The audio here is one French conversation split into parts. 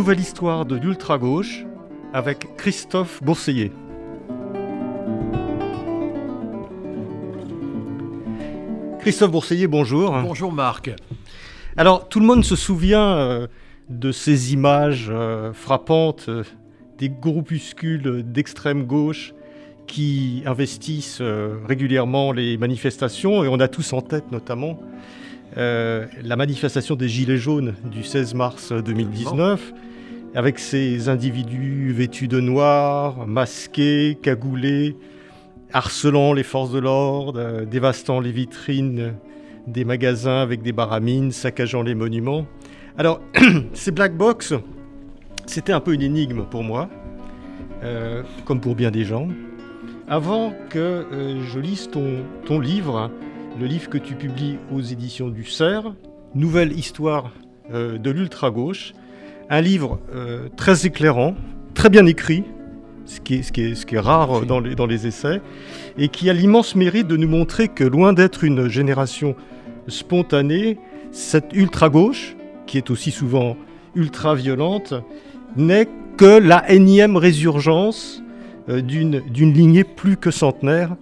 nouvelle histoire de l'ultra-gauche avec Christophe Bourseiller. Christophe Bourseiller, bonjour. Bonjour Marc. Alors, tout le monde se souvient euh, de ces images euh, frappantes euh, des groupuscules d'extrême gauche qui investissent régulièrement les manifestations, et on a tous en tête notamment la manifestation des Gilets jaunes du 16 mars 2019, avec ces individus vêtus de noir, masqués, cagoulés, harcelant les forces de l'ordre, dévastant les vitrines des magasins avec des baramines, saccageant les monuments. Alors, ces black box, c'était un peu une énigme pour moi, euh, comme pour bien des gens. Avant que euh, je lise ton, ton livre, le livre que tu publies aux éditions du CERF, Nouvelle histoire euh, de l'ultra-gauche, un livre très éclairant, très bien écrit, ce qui est, ce qui est, ce qui est rare dans les, dans les essais, et qui a l'immense mérite de nous montrer que loin d'être une génération spontanée, cette ultra-gauche, qui est aussi souvent ultra-violente, n'est que la énième résurgence euh, d'une lignée plus que centenaire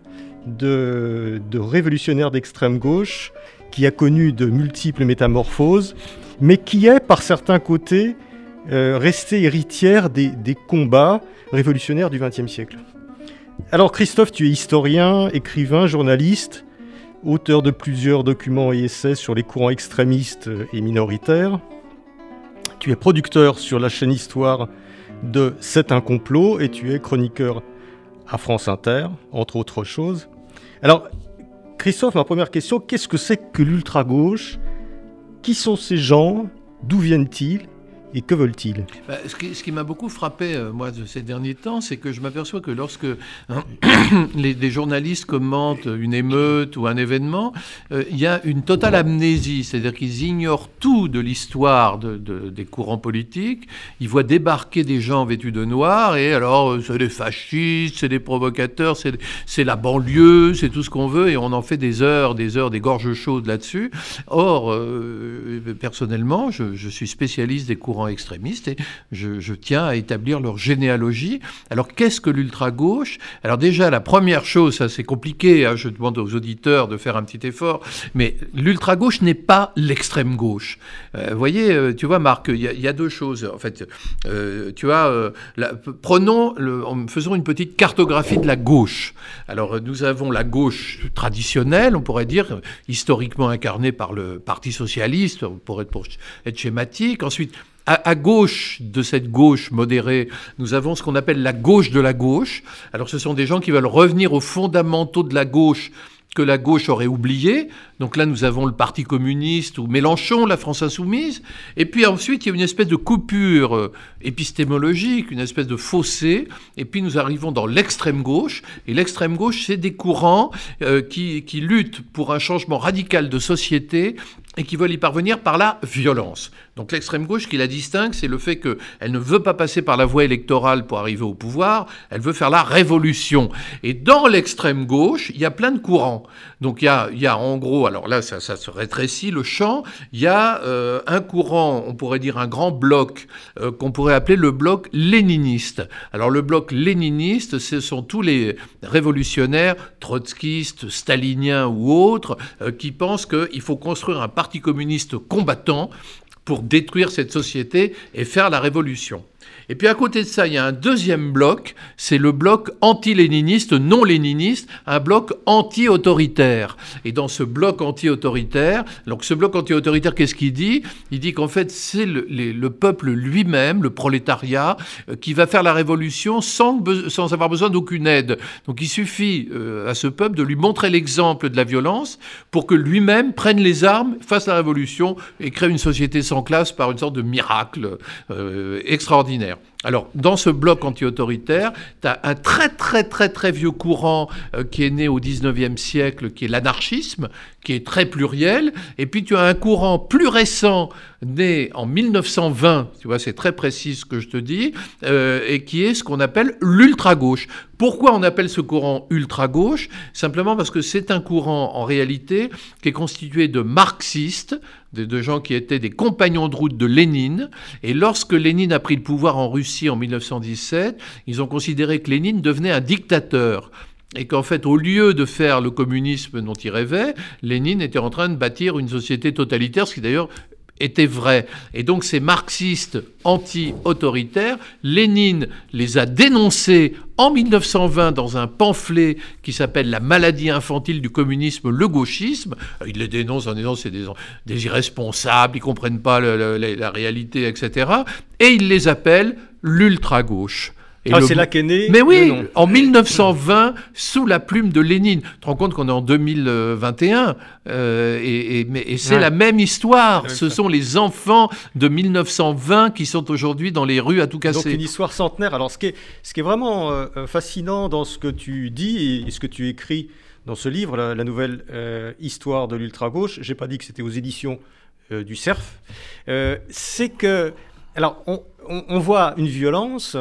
de, révolutionnaires d'extrême gauche qui a connu de multiples métamorphoses, mais qui est par certains côtés euh, restée héritière des, des combats révolutionnaires du XXe siècle. Alors Christophe, tu es historien, écrivain, journaliste, auteur de plusieurs documents et essais sur les courants extrémistes et minoritaires. Tu es producteur sur la chaîne Histoire de C'est un complot et tu es chroniqueur à France Inter, entre autres choses. Alors, Christophe, ma première question, qu'est-ce que c'est que l'ultra-gauche? Qui sont ces gens? D'où viennent-ils? Et que veulent-ils? Bah, Ce qui, m'a beaucoup frappé, euh, moi, de ces derniers temps, c'est que je m'aperçois que lorsque hein, les, journalistes commentent une émeute ou un événement, euh, il y a une totale amnésie, c'est-à-dire qu'ils ignorent tout de l'histoire de, des courants politiques, ils voient débarquer des gens vêtus de noir, et alors euh, c'est des fascistes, c'est des provocateurs, c'est la banlieue, c'est tout ce qu'on veut, et on en fait des heures, des heures, des gorges chaudes là-dessus. Or, personnellement, je, je suis spécialiste des courants extrémistes et je, tiens à établir leur généalogie. Alors qu'est-ce que l'ultra-gauche? Alors déjà, la première chose, ça c'est compliqué, hein, je demande aux auditeurs de faire un petit effort, mais l'ultra-gauche n'est pas l'extrême gauche. Euh, voyez, euh, tu vois Marc, il y, a deux choses. En fait, euh, tu vois, prenons, le, faisons une petite cartographie de la gauche. Alors nous avons la gauche traditionnelle, on pourrait dire, historiquement incarnée par le Parti socialiste, pour être, pour être schématique. Ensuite, à, gauche de cette gauche modérée, nous avons ce qu'on appelle la gauche de la gauche. Alors ce sont des gens qui veulent revenir aux fondamentaux de la gauche que la gauche aurait oublié. Donc là, nous avons le Parti communiste ou Mélenchon, la France insoumise. Et puis ensuite, il y a une espèce de coupure euh, épistémologique, une espèce de fossé. Et puis nous arrivons dans l'extrême gauche. Et l'extrême gauche, c'est des courants euh, qui, qui luttent pour un changement radical de société et qui veulent y parvenir par la violence. Donc l'extrême gauche qui la distingue, c'est le fait qu'elle ne veut pas passer par la voie électorale pour arriver au pouvoir, elle veut faire la révolution. Et dans l'extrême gauche, il y a plein de courants. Donc il y a, y a en gros, alors là ça, ça, se rétrécit le champ, il y a euh, un courant, on pourrait dire un grand bloc, euh, qu'on pourrait appeler le bloc léniniste. Alors le bloc léniniste, ce sont tous les révolutionnaires, trotskistes, staliniens ou autres, euh, qui pensent qu'il faut construire un parti communiste combattant pour détruire cette société et faire la révolution. Et puis à côté de ça, il y a un deuxième bloc, c'est le bloc anti-léniniste, non léniniste, un bloc anti-autoritaire. Et dans ce bloc anti-autoritaire, donc ce bloc anti-autoritaire, qu'est-ce qu'il dit? Il dit qu'en fait, c'est le, le, peuple lui-même, le prolétariat, euh, qui va faire la révolution sans, sans avoir besoin d'aucune aide. Donc il suffit euh, à ce peuple de lui montrer l'exemple de la violence pour que lui-même prenne les armes, fasse la révolution et crée une société sans classe par une sorte de miracle euh, extraordinaire extraordinaire. Alors, dans ce bloc anti-autoritaire, tu as un très très très très vieux courant euh, qui est né au 19e siècle, qui est l'anarchisme, qui est très pluriel, et puis tu as un courant plus récent, né en 1920, tu vois, c'est très précis ce que je te dis, euh, et qui est ce qu'on appelle l'ultra-gauche. Pourquoi on appelle ce courant ultra-gauche? Simplement parce que c'est un courant, en réalité, qui est constitué de marxistes, de, gens qui étaient des compagnons de route de Lénine. Et lorsque Lénine a pris le pouvoir en Russie en 1917, ils ont considéré que Lénine devenait un dictateur. Et qu'en fait, au lieu de faire le communisme dont il rêvait, Lénine était en train de bâtir une société totalitaire, ce qui d'ailleurs était vrai. Et donc ces marxistes anti-autoritaires, Lénine les a dénoncés en 1920 dans un pamphlet qui s'appelle La maladie infantile du communisme, le gauchisme. Il les dénonce en disant c'est des, irresponsables, ils comprennent pas la réalité, etc. Et il les appelle l'ultra-gauche. Ah, c'est là qu'est né. Mais oui, en 1920, sous la plume de Lénine. Tu te rends compte qu'on est en 2021 euh, et, et, c'est la même histoire. Ce sont les enfants de 1920 qui sont aujourd'hui dans les rues à tout casser. Donc une histoire centenaire. Alors ce qui est, ce qui est vraiment euh, euh, fascinant dans ce que tu dis et, ce que tu écris dans ce livre, la, nouvelle histoire de l'ultra-gauche, j'ai pas dit que c'était aux éditions du CERF, c'est que, alors on, on voit une violence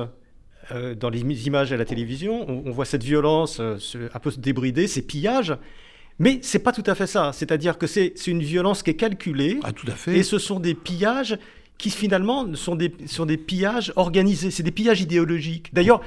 euh, dans les images à la télévision, on, voit cette violence euh, un peu se débrider, ces pillages. Mais c'est pas tout à fait ça. C'est-à-dire que c'est une violence qui est calculée. Ah, tout à fait. Et ce sont des pillages qui finalement sont des, sont des pillages organisés. C'est des pillages idéologiques. D'ailleurs,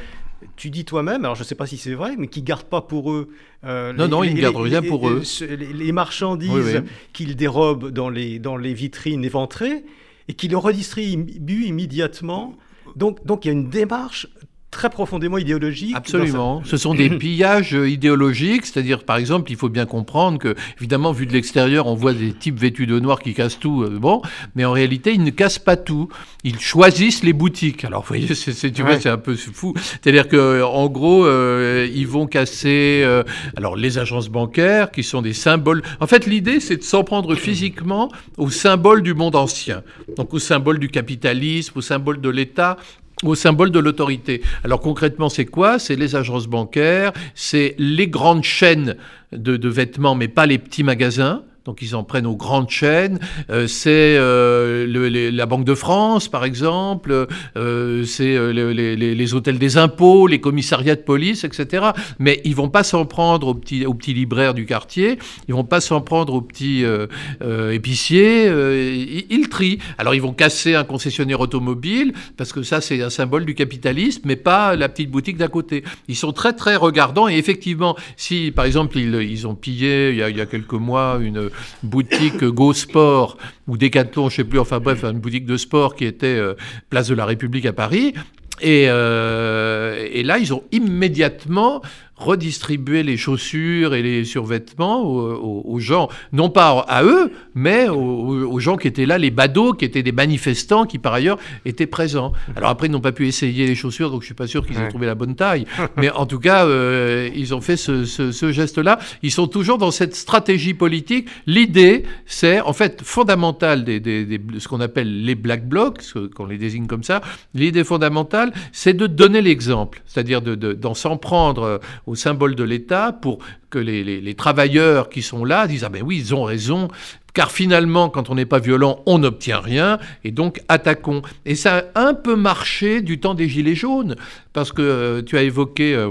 tu dis toi-même, alors je ne sais pas si c'est vrai, mais qui ne gardent pas pour eux. Euh, non, non, ils ne gardent rien pour eux. Les, marchandises qu'ils dérobent dans les, dans les vitrines éventrées et qu'ils redistribuent immédiatement. Donc, donc il y a une démarche très profondément idéologique. Absolument. Ce sont des pillages idéologiques, c'est-à-dire, par exemple, il faut bien comprendre que, évidemment, vu de l'extérieur, on voit des types vêtus de noir qui cassent tout, euh, bon, mais en réalité, ils ne cassent pas tout. Ils choisissent les boutiques. Alors, vous voyez, c'est, tu vois, c'est un peu fou. C'est-à-dire que, en gros, euh, ils vont casser, euh, alors, les agences bancaires, qui sont des symboles. En fait, l'idée, c'est de s'en prendre physiquement aux symboles du monde ancien. Donc, aux symboles du capitalisme, aux symboles de l'État, au symbole de l'autorité. Alors concrètement, c'est quoi? C'est les agences bancaires, c'est les grandes chaînes de, de, vêtements, mais pas les petits magasins donc ils en prennent aux grandes chaînes. Euh, c'est euh, la Banque de France, par exemple, euh, c'est les, hôtels des impôts, les commissariats de police, etc. Mais ils vont pas s'en prendre aux petits, libraires du quartier, ils vont pas s'en prendre aux petits épiciers, ils, trient. Alors ils vont casser un concessionnaire automobile, parce que ça c'est un symbole du capitalisme, mais pas la petite boutique d'à côté. Ils sont très très regardants, et effectivement, si par exemple ils, ont pillé il y a quelques mois une boutique Go Sport ou Decathlon, je sais plus, enfin bref, une boutique de sport qui était euh, place de la République à Paris. Et, euh, et, là, ils ont immédiatement redistribuer les chaussures et les survêtements aux, gens, non pas à eux, mais aux, gens qui étaient là, les badauds, qui étaient des manifestants, qui par ailleurs étaient présents. Alors après, ils n'ont pas pu essayer les chaussures, donc je suis pas sûr qu'ils aient trouvé la bonne taille. Mais en tout cas, euh, ils ont fait ce, geste-là. Ils sont toujours dans cette stratégie politique. L'idée, c'est en fait fondamentale des, des, ce qu'on appelle les black blocs, qu'on les désigne comme ça. L'idée fondamentale, c'est de donner l'exemple, c'est-à-dire d'en de, d'en s'en prendre au symbole de l'État pour que les, travailleurs qui sont là disent Ah ben oui, ils ont raison, car finalement, quand on n'est pas violent, on n'obtient rien, et donc attaquons. Et ça a un peu marché du temps des Gilets jaunes, parce que euh, tu as évoqué. Euh,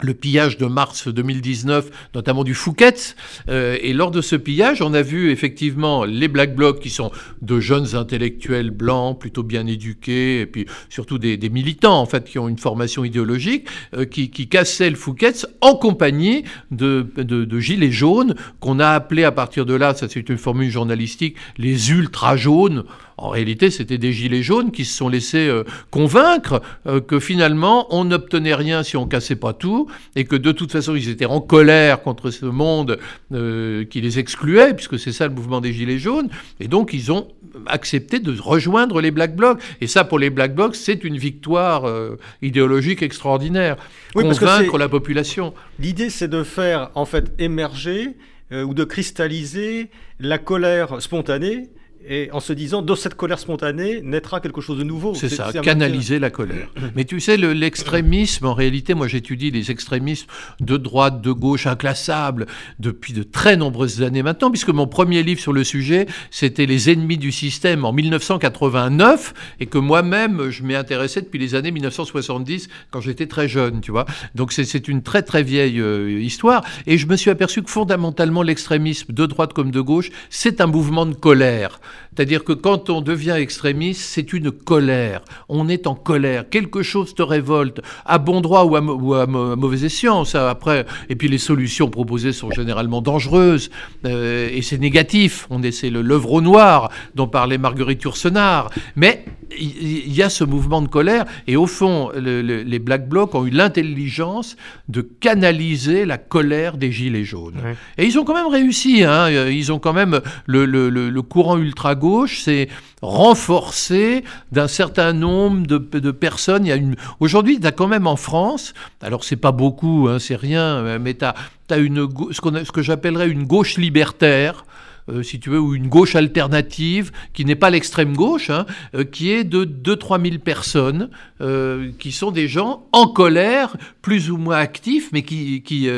le pillage de mars 2019, notamment du Fouquet's. Euh, et lors de ce pillage, on a vu effectivement les Black Blocs, qui sont de jeunes intellectuels blancs, plutôt bien éduqués, et puis surtout des, militants, en fait, qui ont une formation idéologique, euh, qui, cassaient le Fouquet's en compagnie de, de, gilets jaunes, qu'on a appelé à partir de là, ça c'est une formule journalistique, les ultra jaunes. En réalité, c'était des gilets jaunes qui se sont laissés euh, convaincre que finalement, on n'obtenait rien si on cassait pas tout, et que de toute façon ils étaient en colère contre ce monde euh, qui les excluait, puisque c'est ça le mouvement des Gilets jaunes, et donc ils ont accepté de rejoindre les Black Blocs. Et ça, pour les Black Blocs, c'est une victoire euh, idéologique extraordinaire. Oui, convaincre la population. L'idée, c'est de faire en fait émerger euh, ou de cristalliser la colère spontanée et en se disant, de cette colère spontanée naîtra quelque chose de nouveau. C'est ça, canaliser la colère. Mais tu sais, l'extrémisme, en réalité, moi j'étudie les extrémismes de droite, de gauche, inclassables, depuis de très nombreuses années maintenant, puisque mon premier livre sur le sujet, c'était Les ennemis du système en 1989, et que moi-même, je m'y intéressé depuis les années 1970, quand j'étais très jeune, tu vois. Donc c'est une très très vieille euh, histoire, et je me suis aperçu que fondamentalement, l'extrémisme, de droite comme de gauche, c'est un mouvement de colère. C'est-à-dire que quand on devient extrémiste, c'est une colère. On est en colère. Quelque chose te révolte, à bon droit ou à, mauvais escient. Ça, après, et puis les solutions proposées sont généralement dangereuses euh, et c'est négatif. On essaie le l'œuvre au noir dont parlait Marguerite Yourcenar. Mais il y, a ce mouvement de colère et au fond, les Black Blocs ont eu l'intelligence de canaliser la colère des Gilets jaunes. Et ils ont quand même réussi. Hein. Ils ont quand même le, courant ultra-gauche s'est renforcé d'un certain nombre de, personnes. une... Aujourd'hui, tu as quand même en France, alors c'est pas beaucoup, hein, c'est rien, mais tu as, une, ce, ce que j'appellerais une gauche libertaire si tu veux, ou une gauche alternative, qui n'est pas l'extrême gauche, hein, euh, qui est de 2-3 000 personnes, euh, qui sont des gens en colère, plus ou moins actifs, mais qui, qui,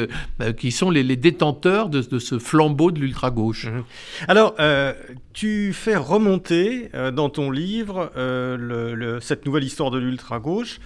qui sont les, détenteurs de, ce flambeau de l'ultra-gauche. Mmh. Alors, tu fais remonter dans ton livre cette nouvelle histoire de l'ultra-gauche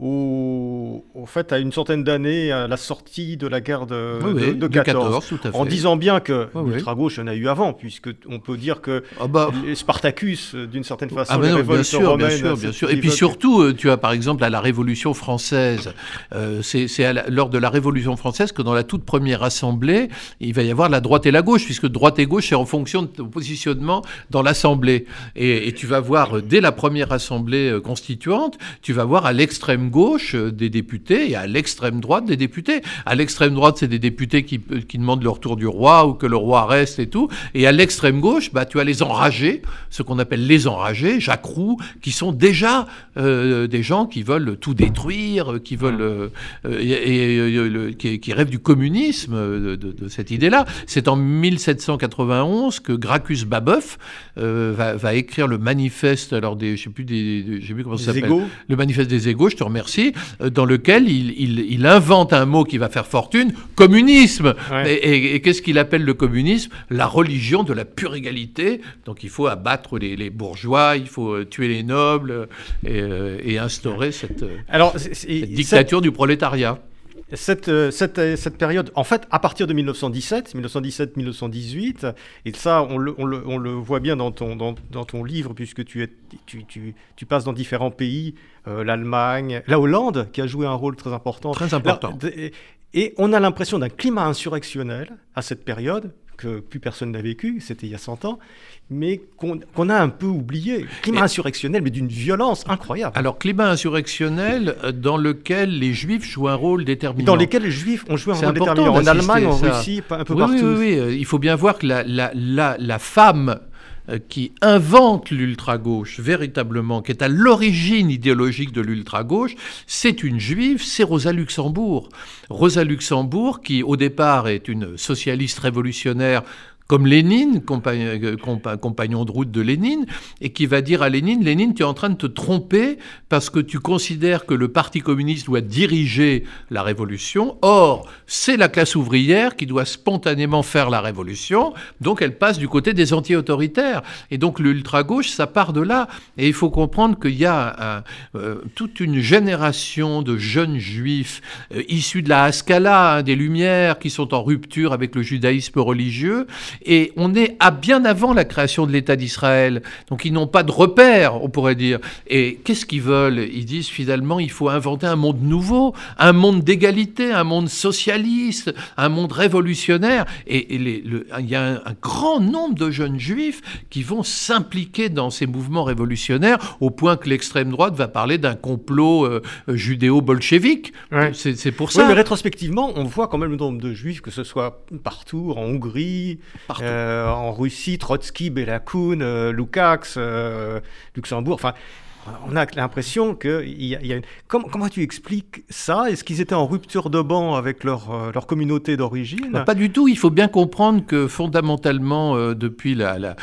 au, au, fait, à une centaine d'années, à la sortie de la guerre de, de, 14, en disant bien que l'ultra-gauche, il y en a eu avant, puisque on peut dire que ah bah. Spartacus, d'une certaine façon, ah bah non, bien sûr, bien sûr, bien sûr. Et puis surtout, euh, tu as par exemple à la Révolution française, euh, c'est lors de la Révolution française que dans la toute première assemblée, il va y avoir la droite et la gauche, puisque droite et gauche, c'est en fonction de ton positionnement dans l'assemblée. Et, et, tu vas voir, euh, dès la première assemblée constituante, tu vas voir à l'extrême gauche euh, des députés et à l'extrême droite des députés. À l'extrême droite, c'est des députés qui, euh, qui, demandent le retour du roi ou que le roi reste et tout. Et à l'extrême gauche, bah, tu as les enragés, ce qu'on appelle les enragés, Jacques Roux, qui sont déjà euh, des gens qui veulent tout détruire, qui veulent et, qui, rêvent du communisme, de, cette idée-là. C'est en 1791 que Gracchus Babeuf va, écrire le manifeste, alors des, je sais plus des, je sais plus comment ça s'appelle, le manifeste des égaux. Je te remercie merci, euh, dans lequel il, invente un mot qui va faire fortune, communisme. Et, qu'est-ce qu'il appelle le communisme? La religion de la pure égalité. Donc il faut abattre les, bourgeois, il faut euh, tuer les nobles euh, et, instaurer cette, dictature du prolétariat. Cette, cette, cette, période, en fait, à partir de 1917, 1917-1918, et ça, on le, on, le, on le, voit bien dans ton, dans, dans ton livre, puisque tu, es, tu, tu, tu passes dans différents pays euh, l'Allemagne, la Hollande, qui a joué un rôle très important. Très important. et on a l'impression d'un climat insurrectionnel à cette période, que plus personne n'a vécu, c'était il y a 100 ans, mais qu'on a un peu oublié. Climat insurrectionnel, mais d'une violence incroyable. Alors, climat insurrectionnel euh, dans lequel les Juifs jouent un rôle déterminant. Dans lequel les Juifs ont joué un rôle déterminant. En Allemagne, en Russie, un peu partout. Oui, oui, oui. Il faut bien voir que la, la, la, la femme qui invente l'ultra-gauche véritablement, qui est à l'origine idéologique de l'ultra-gauche, c'est une juive, c'est Rosa Luxembourg. Rosa Luxembourg, qui au départ est une socialiste révolutionnaire comme Lénine, euh, compagnon de route de Lénine, et qui va dire à Lénine, Lénine, tu es en train de te tromper parce que tu considères que le Parti communiste doit diriger la révolution. Or, c'est la classe ouvrière qui doit spontanément faire la révolution, donc elle passe du côté des anti-autoritaires. Et donc l'ultra-gauche, ça part de là. Et il faut comprendre qu'il y a euh, toute une génération de jeunes juifs euh, issus de la Haskalah, hein, des Lumières, qui sont en rupture avec le judaïsme religieux. Et on est à bien avant la création de l'État d'Israël. Donc ils n'ont pas de repères, on pourrait dire. Et qu'est-ce qu'ils veulent? Ils disent finalement, il faut inventer un monde nouveau, un monde d'égalité, un monde socialiste, un monde révolutionnaire. Et, il y a un, grand nombre de jeunes juifs qui vont s'impliquer dans ces mouvements révolutionnaires au point que l'extrême droite va parler d'un complot euh, judéo-bolchevique. C'est pour ça. Oui, mais rétrospectivement, on voit quand même le nombre de juifs, que ce soit partout, en Hongrie, en Russie, Trotsky, Belakoun, euh, Lukács, Luxembourg. Enfin, on a l'impression qu'il y, a une... Comment, tu expliques ça? Est-ce qu'ils étaient en rupture de banc avec leur, euh, communauté d'origine? Bah, Pas du tout. Il faut bien comprendre que fondamentalement, euh, depuis la,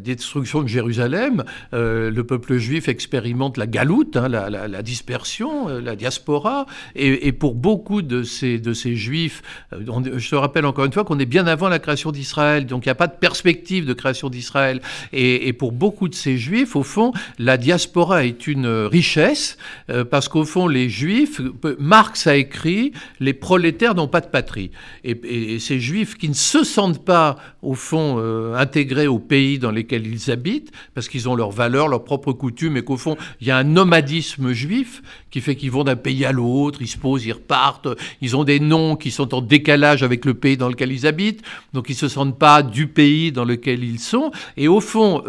destruction de Jérusalem, euh, le peuple juif expérimente la galoute, hein, la, dispersion, la diaspora. Et, pour beaucoup de ces, juifs, je te rappelle encore une fois qu'on est bien avant la création d'Israël, donc il n'y a pas de perspective de création d'Israël. Et pour beaucoup de ces juifs, au fond, la diaspora est une richesse, euh, parce qu'au fond, les juifs, Marx a écrit, les prolétaires n'ont pas de patrie. Et, ces juifs qui ne se sentent pas, au fond, euh, intégrés au pays dans lesquels ils habitent, parce qu'ils ont leurs valeurs, leurs propres coutumes, et qu'au fond, il y a un nomadisme juif qui fait qu'ils vont d'un pays à l'autre, ils se posent, ils repartent, ils ont des noms qui sont en décalage avec le pays dans lequel ils habitent, donc ils ne se sentent pas du pays dans lequel ils sont. Et au fond,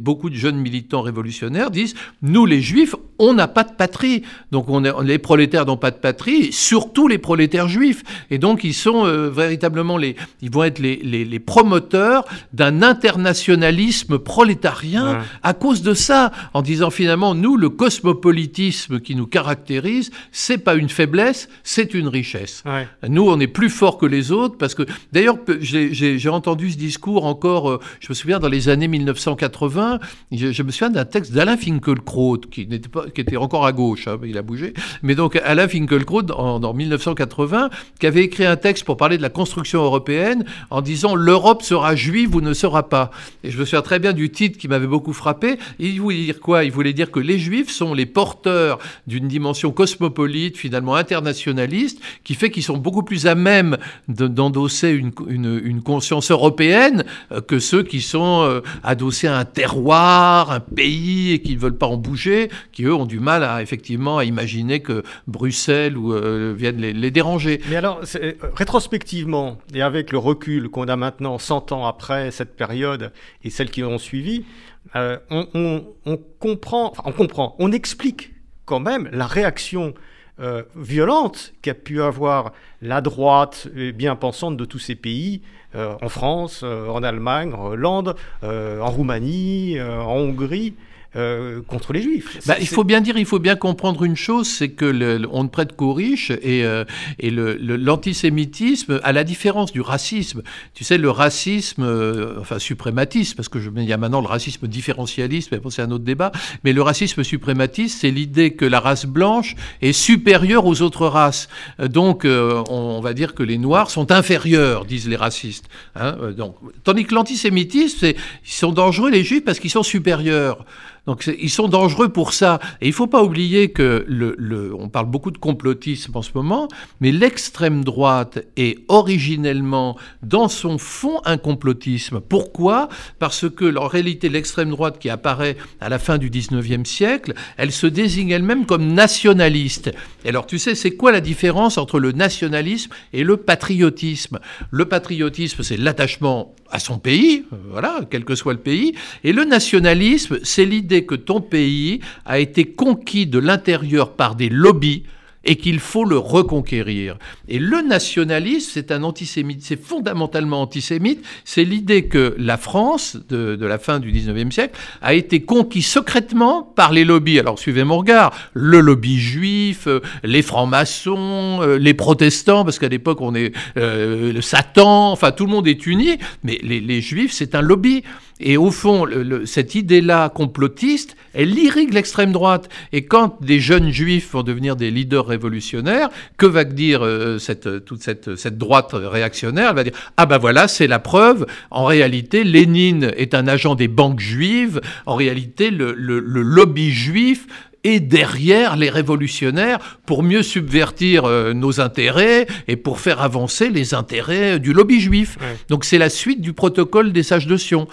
beaucoup de jeunes militants révolutionnaires disent nous les juifs on n'a pas de patrie. Donc on est, les prolétaires n'ont pas de patrie surtout les prolétaires juifs. Et donc ils sont euh, véritablement les ils vont être les, les, promoteurs d'un internationalisme prolétarien à cause de ça en disant finalement nous le cosmopolitisme qui nous caractérise c'est pas une faiblesse c'est une richesse. Nous on est plus fort que les autres parce que d'ailleurs j'ai entendu ce discours encore euh, je me souviens dans les années 1980 je, je me souviens d'un texte d'Alain Finkielkraut, qui, n'était pas, qui était encore à gauche, hein, il a bougé, mais donc Alain Finkielkraut, en, en 1980, qui avait écrit un texte pour parler de la construction européenne, en disant l'Europe sera juive ou ne sera pas. Et je me souviens très bien du titre qui m'avait beaucoup frappé. Il voulait dire quoi? Il voulait dire que les juifs sont les porteurs d'une dimension cosmopolite, finalement internationaliste, qui fait qu'ils sont beaucoup plus à même d'endosser une, une, une, conscience européenne euh, que ceux qui sont euh, adossés à un terroir, un pays et qui ne veulent pas en bouger, qui eux ont du mal à effectivement à imaginer que Bruxelles ou euh, viennent les, déranger. Mais alors, euh, rétrospectivement et avec le recul qu'on a maintenant 100 ans après cette période et celles qui ont suivi, euh, on, comprend, on comprend, on explique quand même la réaction violente qu'a pu avoir la droite bien pensante de tous ces pays en France, en Allemagne, en Hollande, en Roumanie, en Hongrie. Euh, contre les juifs. Bah, il faut bien dire, il faut bien comprendre une chose, c'est que on ne prête qu'aux riches et, euh, et l'antisémitisme, à la différence du racisme, tu sais, le racisme, euh, enfin suprématiste, parce que je, il y a maintenant le racisme différentialiste, mais c'est un autre débat, mais le racisme suprématiste, c'est l'idée que la race blanche est supérieure aux autres races. Donc, on, va dire que les noirs sont inférieurs, disent les racistes. Hein, donc, tandis que l'antisémitisme, ils sont dangereux les juifs parce qu'ils sont supérieurs. Donc ils sont dangereux pour ça. Et il ne faut pas oublier que le, on parle beaucoup de complotisme en ce moment, mais l'extrême droite est originellement dans son fond un complotisme. Pourquoi? Parce que en réalité l'extrême droite qui apparaît à la fin du 19e siècle, elle se désigne elle-même comme nationaliste. Et alors tu sais, c'est quoi la différence entre le nationalisme et le patriotisme? Le patriotisme, c'est l'attachement à son pays, voilà, quel que soit le pays, et le nationalisme, c'est l'idée que ton pays a été conquis de l'intérieur par des lobbies et qu'il faut le reconquérir. Et le nationalisme, c'est un antisémite, c'est fondamentalement antisémite, c'est l'idée que la France, de, la fin du 19e siècle, a été conquis secrètement par les lobbies. Alors suivez mon regard, le lobby juif, euh, les francs-maçons, euh, les protestants, parce qu'à l'époque on est euh, le Satan, enfin tout le monde est uni, mais les juifs c'est un lobby. Et au fond, cette idée-là complotiste, elle irrigue l'extrême droite. Et quand des jeunes juifs vont devenir des leaders révolutionnaires, que va dire euh, cette, toute cette, cette, droite réactionnaire? Elle va dire Ah ben voilà, c'est la preuve. En réalité, Lénine est un agent des banques juives. En réalité, le lobby juif et derrière les révolutionnaires pour mieux subvertir euh, nos intérêts et pour faire avancer les intérêts du lobby juif. Donc c'est la suite du protocole des sages de Sion.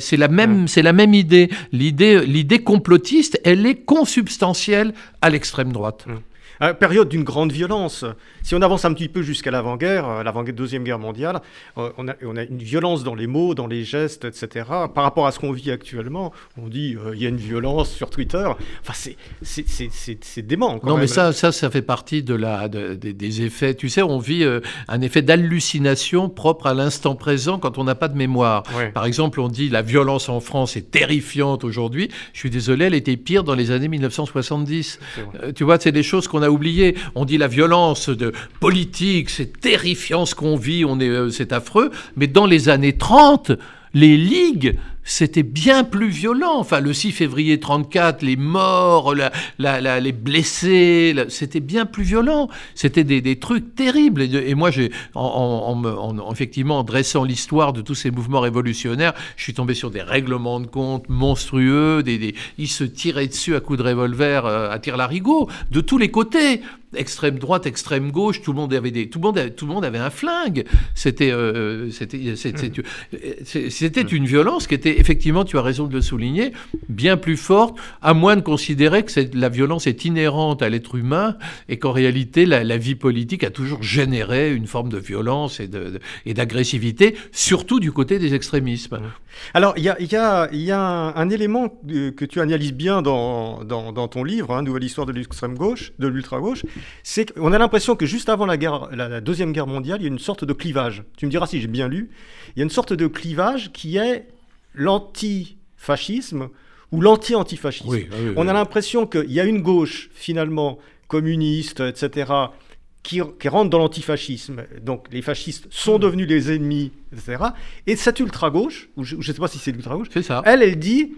C'est la même, c'est la même idée. L'idée, l'idée complotiste, elle est consubstantielle à l'extrême droite. Euh, période d'une grande violence. Si on avance un petit peu jusqu'à l'avant-guerre, euh, l'avant deuxième guerre mondiale, euh, on, a, on, a, une violence dans les mots, dans les gestes, etc. Par rapport à ce qu'on vit actuellement, on dit il y a une violence sur Twitter. Enfin, c'est dément. non, mais ça, ça, ça fait partie de la, des effets. Tu sais, on vit un effet d'hallucination propre à l'instant présent quand on n'a pas de mémoire. Par exemple, on dit la violence en France est terrifiante aujourd'hui. Je suis désolé, elle était pire dans les années 1970. tu vois, c'est des choses qu'on a oublié. On dit la violence de politique, c'est terrifiant ce qu'on vit, on est, euh, c'est affreux. Mais dans les années 30, les ligues c'était bien plus violent. Enfin, le 6 février 34, les morts, les blessés, c'était bien plus violent. C'était des, trucs terribles. Et, moi, j'ai, en, effectivement, en dressant l'histoire de tous ces mouvements révolutionnaires, je suis tombé sur des règlements de compte monstrueux. Des, ils se tiraient dessus à coups de revolver euh, à tire-larigot de tous les côtés extrême droite, extrême gauche, tout le monde avait des, tout le monde, avait, tout le monde avait un flingue. C'était, euh, c'était, c'était une violence qui était effectivement, tu as raison de le souligner, bien plus forte, à moins de considérer que la violence est inhérente à l'être humain et qu'en réalité, la, vie politique a toujours généré une forme de violence et d'agressivité, surtout du côté des extrémismes. Alors, il y a, un, élément que tu analyses bien dans, ton livre, hein, Nouvelle histoire de l'extrême gauche, de l'ultra-gauche, c'est qu'on a l'impression que juste avant la Deuxième Guerre mondiale, il y a une sorte de clivage. Tu me diras si j'ai bien lu. Il y a une sorte de clivage qui est l'antifascisme ou l'anti-antifascisme. On a l'impression qu'il y a une gauche, finalement, communiste, etc., qui, rentre dans l'antifascisme. Donc les fascistes sont devenus les ennemis, etc. Et cette ultra-gauche, ou je ne sais pas si c'est l'ultra-gauche, elle, elle dit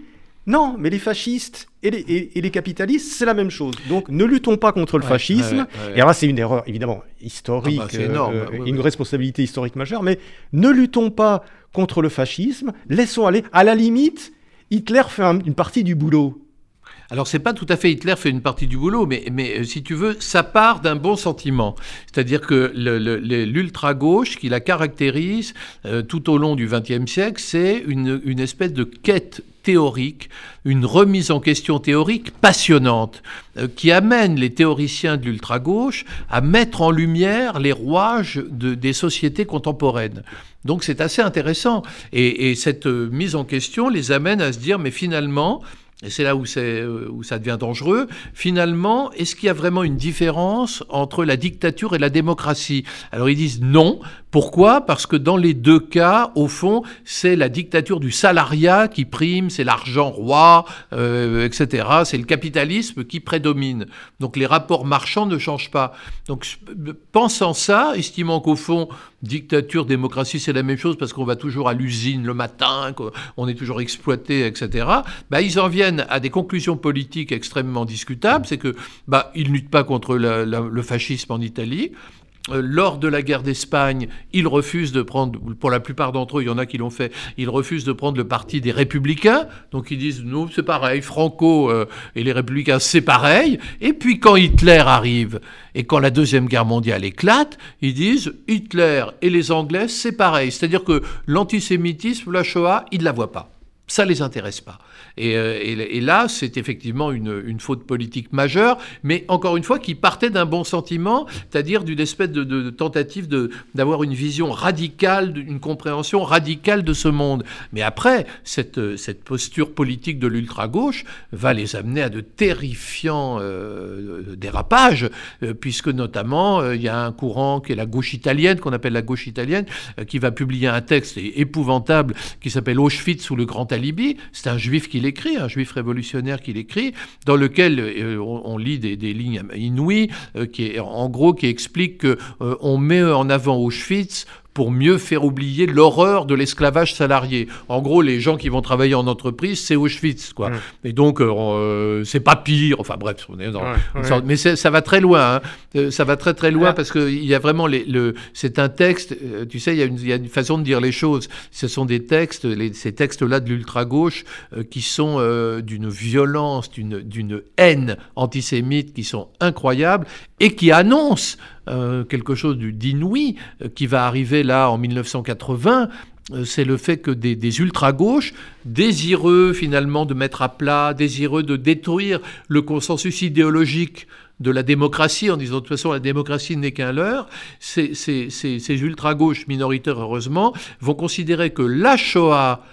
non, mais les fascistes et les, capitalistes, c'est la même chose. Donc ne luttons pas contre le fascisme. Et là, c'est une erreur, évidemment, historique, ah bah, énorme, euh, une responsabilité historique majeure, mais ne luttons pas contre le fascisme, laissons aller. À la limite, Hitler fait une partie du boulot. Alors c'est pas tout à fait Hitler fait une partie du boulot, mais, mais euh, si tu veux, ça part d'un bon sentiment. C'est-à-dire que l'ultra-gauche qui la caractérise euh, tout au long du XXe siècle, c'est une, une espèce de quête théorique, une remise en question théorique passionnante, euh, qui amène les théoriciens de l'ultra-gauche à mettre en lumière les rouages de, des sociétés contemporaines. Donc c'est assez intéressant. Et, et cette mise en question les amène à se dire, mais finalement, et c'est là où, euh, où, ça devient dangereux, finalement, est-ce qu'il y a vraiment une différence entre la dictature et la démocratie? Alors ils disent non. Pourquoi? Parce que dans les deux cas, au fond, c'est la dictature du salariat qui prime, c'est l'argent roi, euh, etc. C'est le capitalisme qui prédomine. Donc les rapports marchands ne changent pas. Donc pensant ça, estimant qu'au fond, dictature, démocratie, c'est la même chose parce qu'on va toujours à l'usine le matin, qu'on est toujours exploité, etc. Bah, ils en viennent à des conclusions politiques extrêmement discutables. C'est que bah, ils luttent pas contre le fascisme en Italie. Euh, lors de la guerre d'Espagne, ils refusent de prendre, pour la plupart d'entre eux, il y en a qui l'ont fait, ils refusent de prendre le parti des républicains. Donc ils disent, nous, c'est pareil, Franco euh, et les républicains, c'est pareil. Et puis quand Hitler arrive et quand la Deuxième Guerre mondiale éclate, ils disent, Hitler et les Anglais, c'est pareil. C'est-à-dire que l'antisémitisme, la Shoah, ils ne la voient pas. Ça les intéresse pas. Et, euh, et, là, c'est effectivement une, faute politique majeure, mais encore une fois, qui partait d'un bon sentiment, c'est-à-dire d'une espèce de, tentative d'avoir une vision radicale, une compréhension radicale de ce monde. Mais après, cette, cette posture politique de l'ultra-gauche va les amener à de terrifiants euh, dérapages, euh, puisque notamment, euh, il y a un courant qui est la gauche italienne, qu'on appelle la gauche italienne, euh, qui va publier un texte épouvantable qui s'appelle Auschwitz sous le grand alibi. C'est un juif qui l'écrit, un juif révolutionnaire qui l'écrit, dans lequel euh, on, lit des, des, lignes inouïes, euh, qui est, en gros, qui explique qu'on euh, met en avant Auschwitz pour mieux faire oublier l'horreur de l'esclavage salarié. En gros, les gens qui vont travailler en entreprise, c'est Auschwitz, quoi. Mmh. Et donc, euh, c'est pas pire. Enfin bref, on est dans ouais, ouais. Sorte, mais ça va très loin. Hein. Ça va très très loin ah. parce qu'il y a vraiment les, le. C'est un texte. Tu sais, il y, a une, il y, a une, façon de dire les choses. Ce sont des textes, les, ces textes-là de l'ultra gauche, euh, qui sont euh, d'une violence, d'une haine antisémite, qui sont incroyables et qui annoncent euh, quelque chose d'inouï euh, qui va arriver là en 1980 euh, c'est le fait que des, ultra-gauches, désireux finalement de mettre à plat, désireux de détruire le consensus idéologique de la démocratie, en disant de toute façon la démocratie n'est qu'un leurre, ces, ces ultra-gauches minoritaires, heureusement, vont considérer que la Shoah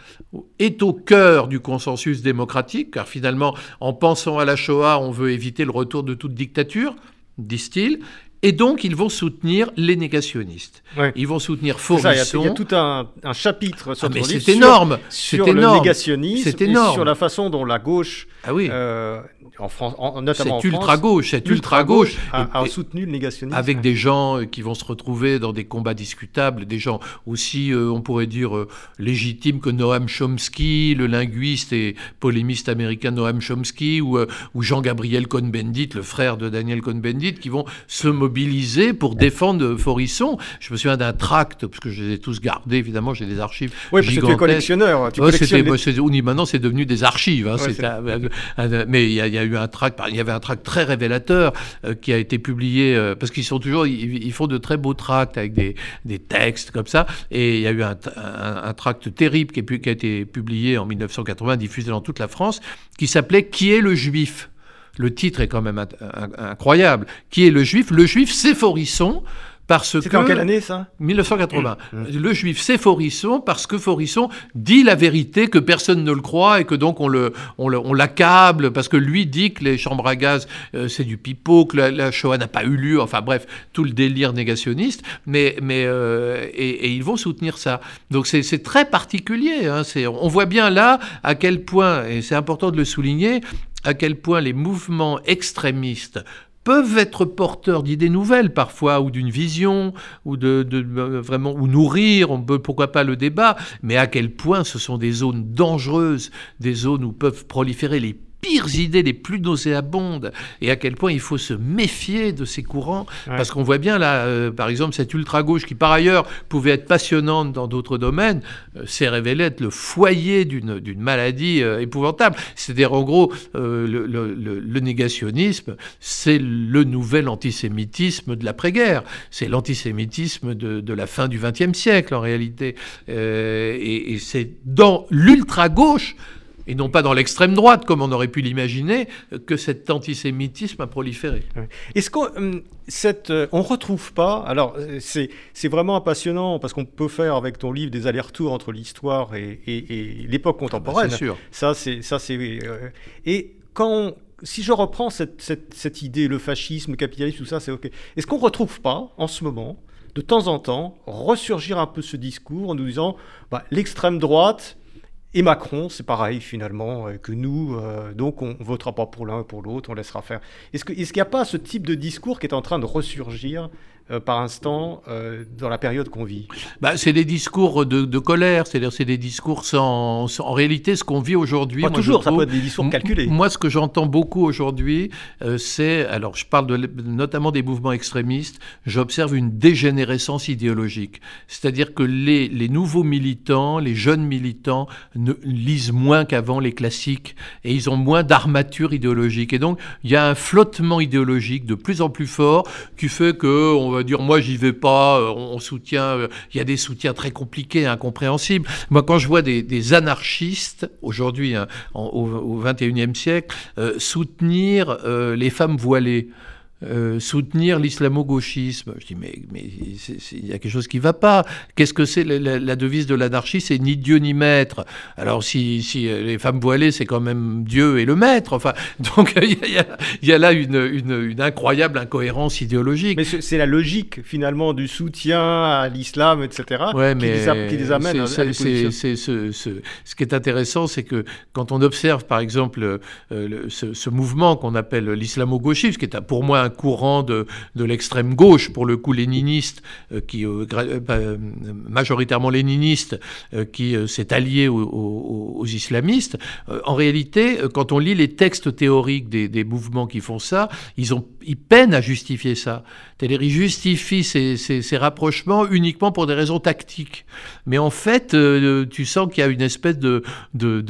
est au cœur du consensus démocratique, car finalement, en pensant à la Shoah, on veut éviter le retour de toute dictature, disent-ils, et donc, ils vont soutenir les négationnistes. Ouais. Ils vont soutenir Faurisson. Il y, a tout un, un chapitre sur, ah, c'est énorme. sur, sur énorme. le négationnisme et sur la façon dont la gauche ah oui. euh, en France, en, notamment cette ultra gauche, cette ultra gauche a, a, soutenu le négationnisme avec des gens euh, qui vont se retrouver dans des combats discutables, des gens aussi, euh, on pourrait dire euh, légitimes que Noam Chomsky, le linguiste et polémiste américain Noam Chomsky, ou, ou Jean-Gabriel Cohn-Bendit, le frère de Daniel Cohn-Bendit, qui vont se mobiliser pour défendre Forisson. Je me souviens d'un tract, parce que je les ai tous gardés, évidemment, j'ai des archives. Oui, parce que tu es collectionneur. Tu ouais, les... Maintenant, c'est devenu des archives. Hein, ouais, mais il y, y, a eu un tract, il y avait un tract très révélateur euh, qui a été publié, euh, parce qu'ils sont toujours, ils, ils, font de très beaux tracts avec des, des, textes comme ça, et il y a eu un, tract terrible qui, est, qui, a été publié en 1980, diffusé dans toute la France, qui s'appelait Qui est le juif? Le titre est quand même incroyable. Qui est le juif? Le juif, c'est Forisson, parce que... en quelle année ça? 1980. Mmh. Le juif, c'est Forisson parce que Forisson dit la vérité, que personne ne le croit et que donc on le, on le, on l'accable parce que lui dit que les chambres à gaz euh, c'est du pipeau, que la, la Shoah n'a pas eu lieu. Enfin bref, tout le délire négationniste. Mais, mais euh, et, et, ils vont soutenir ça. Donc c'est, très particulier. Hein, on voit bien là à quel point, et c'est important de le souligner, à quel point les mouvements extrémistes peuvent être porteurs d'idées nouvelles parfois ou d'une vision ou de, vraiment ou nourrir on peut pourquoi pas le débat mais à quel point ce sont des zones dangereuses des zones où peuvent proliférer les pires idées, les plus nauséabondes, et à quel point il faut se méfier de ces courants, ouais. parce qu'on voit bien là, euh, par exemple, cette ultra-gauche qui par ailleurs pouvait être passionnante dans d'autres domaines, euh, s'est révélée être le foyer d'une maladie euh, épouvantable. C'est-à-dire, en gros, le, le, le, négationnisme, c'est le nouvel antisémitisme de l'après-guerre. C'est l'antisémitisme de, de, la fin du XXe siècle, en réalité. Et, et c'est dans l'ultra-gauche et non pas dans l'extrême droite, comme on aurait pu l'imaginer, que cet antisémitisme a proliféré. Est-ce qu'on hum, euh, on retrouve pas Alors, euh, c'est vraiment passionnant parce qu'on peut faire avec ton livre des allers-retours entre l'histoire et, et, et l'époque contemporaine. Ah bah, sûr. Ça, c'est euh, et quand on, si je reprends cette, cette, cette, idée, le fascisme, le capitalisme, tout ça, c'est ok. Est-ce qu'on retrouve pas en ce moment, de temps en temps, ressurgir un peu ce discours en nous disant, bah, l'extrême droite et Macron, c'est pareil finalement euh, que nous, euh, donc on votera pas pour l'un ou pour l'autre, on laissera faire. Est-ce qu'il n'y a pas ce type de discours qui est en train de ressurgir euh, par instant euh, dans la période qu'on vit bah, C'est des discours de, de colère, c'est-à-dire c'est des discours sans, sans, En réalité, ce qu'on vit aujourd'hui... Pas toujours, ça peut être des discours calculés. Moi, ce que j'entends beaucoup aujourd'hui, euh, c'est... Alors, je parle de, notamment des mouvements extrémistes, j'observe une dégénérescence idéologique. C'est-à-dire que les, les nouveaux militants, les jeunes militants, ne, lisent moins qu'avant les classiques, et ils ont moins d'armature idéologique. Et donc, il y a un flottement idéologique de plus en plus fort qui fait qu'on va va dire moi j'y vais pas, on, soutient, il y a des soutiens très compliqués, incompréhensibles. Moi quand je vois des, anarchistes aujourd'hui hein, au, XXIe siècle soutenir les femmes voilées, euh, soutenir l'islamo-gauchisme. Je dis, mais il y a quelque chose qui ne va pas. Qu'est-ce que c'est la, devise de l'anarchie C'est ni Dieu ni maître. Alors, si, si euh, les femmes voilées, c'est quand même Dieu et le maître. Enfin, donc, il y, a là une, une, incroyable incohérence idéologique. Mais c'est la logique, finalement, du soutien à l'islam, etc., ouais, qui, les qui, les amène à, c'est, ce, ce, ce, qui est intéressant, c'est que quand on observe, par exemple, euh, ce, mouvement qu'on appelle l'islamo-gauchisme, qui est pour moi un courant de, de l'extrême gauche, pour le coup léniniste, euh, qui euh, euh, majoritairement léniniste, qui s'est allié aux, islamistes. en réalité, quand on lit les textes théoriques des, des, mouvements qui font ça, ils, ont, ils peinent à justifier ça. C'est-à-dire, ils justifient ces, ces, rapprochements uniquement pour des raisons tactiques. Mais en fait, tu sens qu'il y a une espèce de, de,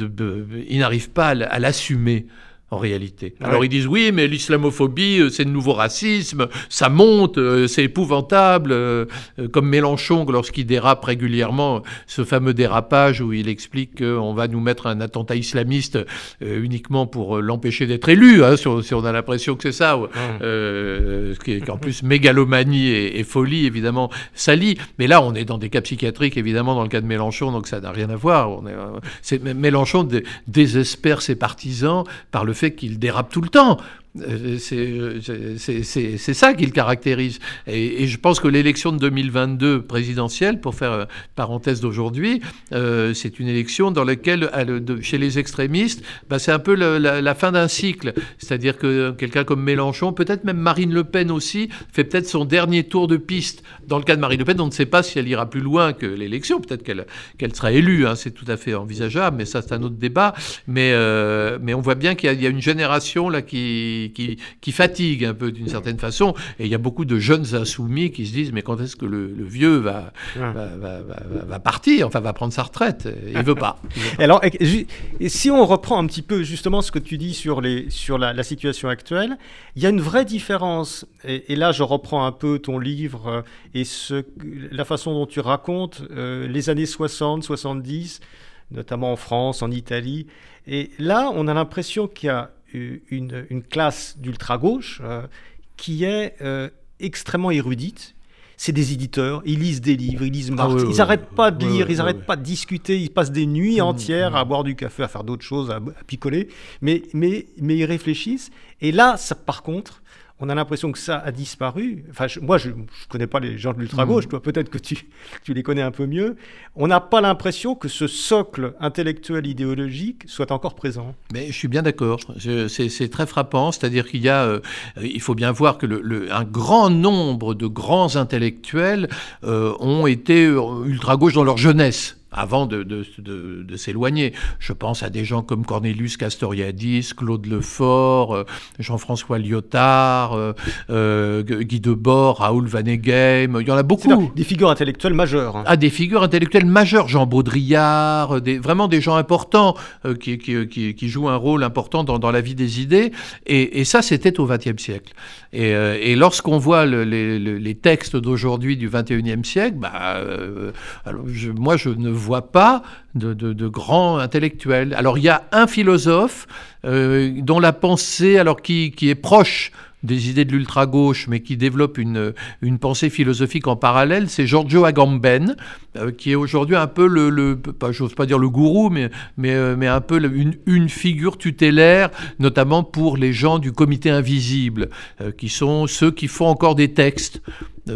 ils n'arrivent pas à l'assumer en réalité. Alors ils disent oui, mais l'islamophobie, euh, c'est le nouveau racisme, ça monte, euh, c'est épouvantable, euh, comme Mélenchon lorsqu'il dérape régulièrement, ce fameux dérapage où il explique qu'on va nous mettre un attentat islamiste uniquement pour l'empêcher d'être élu, hein, si, on, a l'impression que c'est ça, ce qui est en plus mégalomanie et, folie, évidemment, ça lie. Mais là, on est dans des cas psychiatriques, évidemment, dans le cas de Mélenchon, donc ça n'a rien à voir. On est, Mélenchon désespère ses partisans par le fait qu'il dérape tout le temps. Euh, c'est ça qui le caractérise. Et, je pense que l'élection de 2022 présidentielle, pour faire euh, parenthèse d'aujourd'hui, euh, c'est une élection dans laquelle, chez les extrémistes, bah, c'est un peu la, fin d'un cycle. C'est-à-dire que quelqu'un comme Mélenchon, peut-être même Marine Le Pen aussi, fait peut-être son dernier tour de piste. Dans le cas de Marine Le Pen, on ne sait pas si elle ira plus loin que l'élection. Peut-être qu'elle sera élue, hein, c'est tout à fait envisageable, mais ça c'est un autre débat. Mais, mais on voit bien qu'il y, y, a une génération là qui qui, fatigue un peu d'une certaine façon. Et il y a beaucoup de jeunes insoumis qui se disent mais quand est-ce que le, vieux va, va, partir, enfin va prendre sa retraite Il veut pas. Alors, si on reprend un petit peu justement ce que tu dis sur, les, sur la, situation actuelle, il y a une vraie différence. Et, là, je reprends un peu ton livre euh, et ce, la façon dont tu racontes euh, les années 60, 70 notamment en France, en Italie. Et là, on a l'impression qu'il y a une, une classe d'ultra-gauche euh, qui est euh, extrêmement érudite. C'est des éditeurs, ils lisent des livres, ils lisent ah Marx, ils n'arrêtent pas de lire, ils n'arrêtent pas de discuter, ils passent des nuits mmh, entières à mmh. boire du café, à faire d'autres choses, à, picoler, mais, mais, mais ils réfléchissent. Et là, ça, par contre, on a l'impression que ça a disparu. Enfin, moi, je ne connais pas les gens de l'ultra-gauche, mm. toi, peut-être que tu, tu, les connais un peu mieux. On n'a pas l'impression que ce socle intellectuel idéologique soit encore présent. Mais je suis bien d'accord. C'est très frappant. C'est-à-dire qu'il y a, euh, il faut bien voir que le, un grand nombre de grands intellectuels euh, ont été euh, ultra-gauche dans leur jeunesse avant de, de, de, s'éloigner. Je pense à des gens comme Cornelius Castoriadis, Claude Lefort, euh, Jean-François Lyotard, euh, euh, Guy Debord, Raoul Vaneigem, il y en a beaucoup. Des figures intellectuelles majeures. Hein. Ah, des figures intellectuelles majeures, Jean Baudrillard, des, vraiment des gens importants qui, qui, qui, qui, jouent un rôle important dans, dans la vie des idées. Et, et ça, c'était au XXe siècle. Et, et lorsqu'on voit le, les, les, textes d'aujourd'hui du XXIe siècle, bah, alors je, moi, je ne voit pas de, grands intellectuels. Alors il y a un philosophe euh, dont la pensée, alors qui, est proche des idées de l'ultra-gauche, mais qui développe une, pensée philosophique en parallèle, c'est Giorgio Agamben, euh, qui est aujourd'hui un peu le, le pas, j'ose pas dire le gourou, mais, euh, un peu une, figure tutélaire, notamment pour les gens du comité invisible, qui sont ceux qui font encore des textes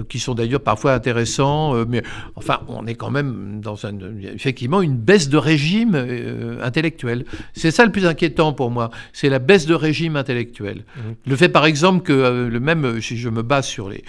qui sont d'ailleurs parfois intéressants, euh, mais enfin, on est quand même dans un, effectivement une baisse de régime euh, intellectuel. C'est ça le plus inquiétant pour moi, c'est la baisse de régime intellectuel. Mmh. Le fait, par exemple, que le même, si je me base sur les,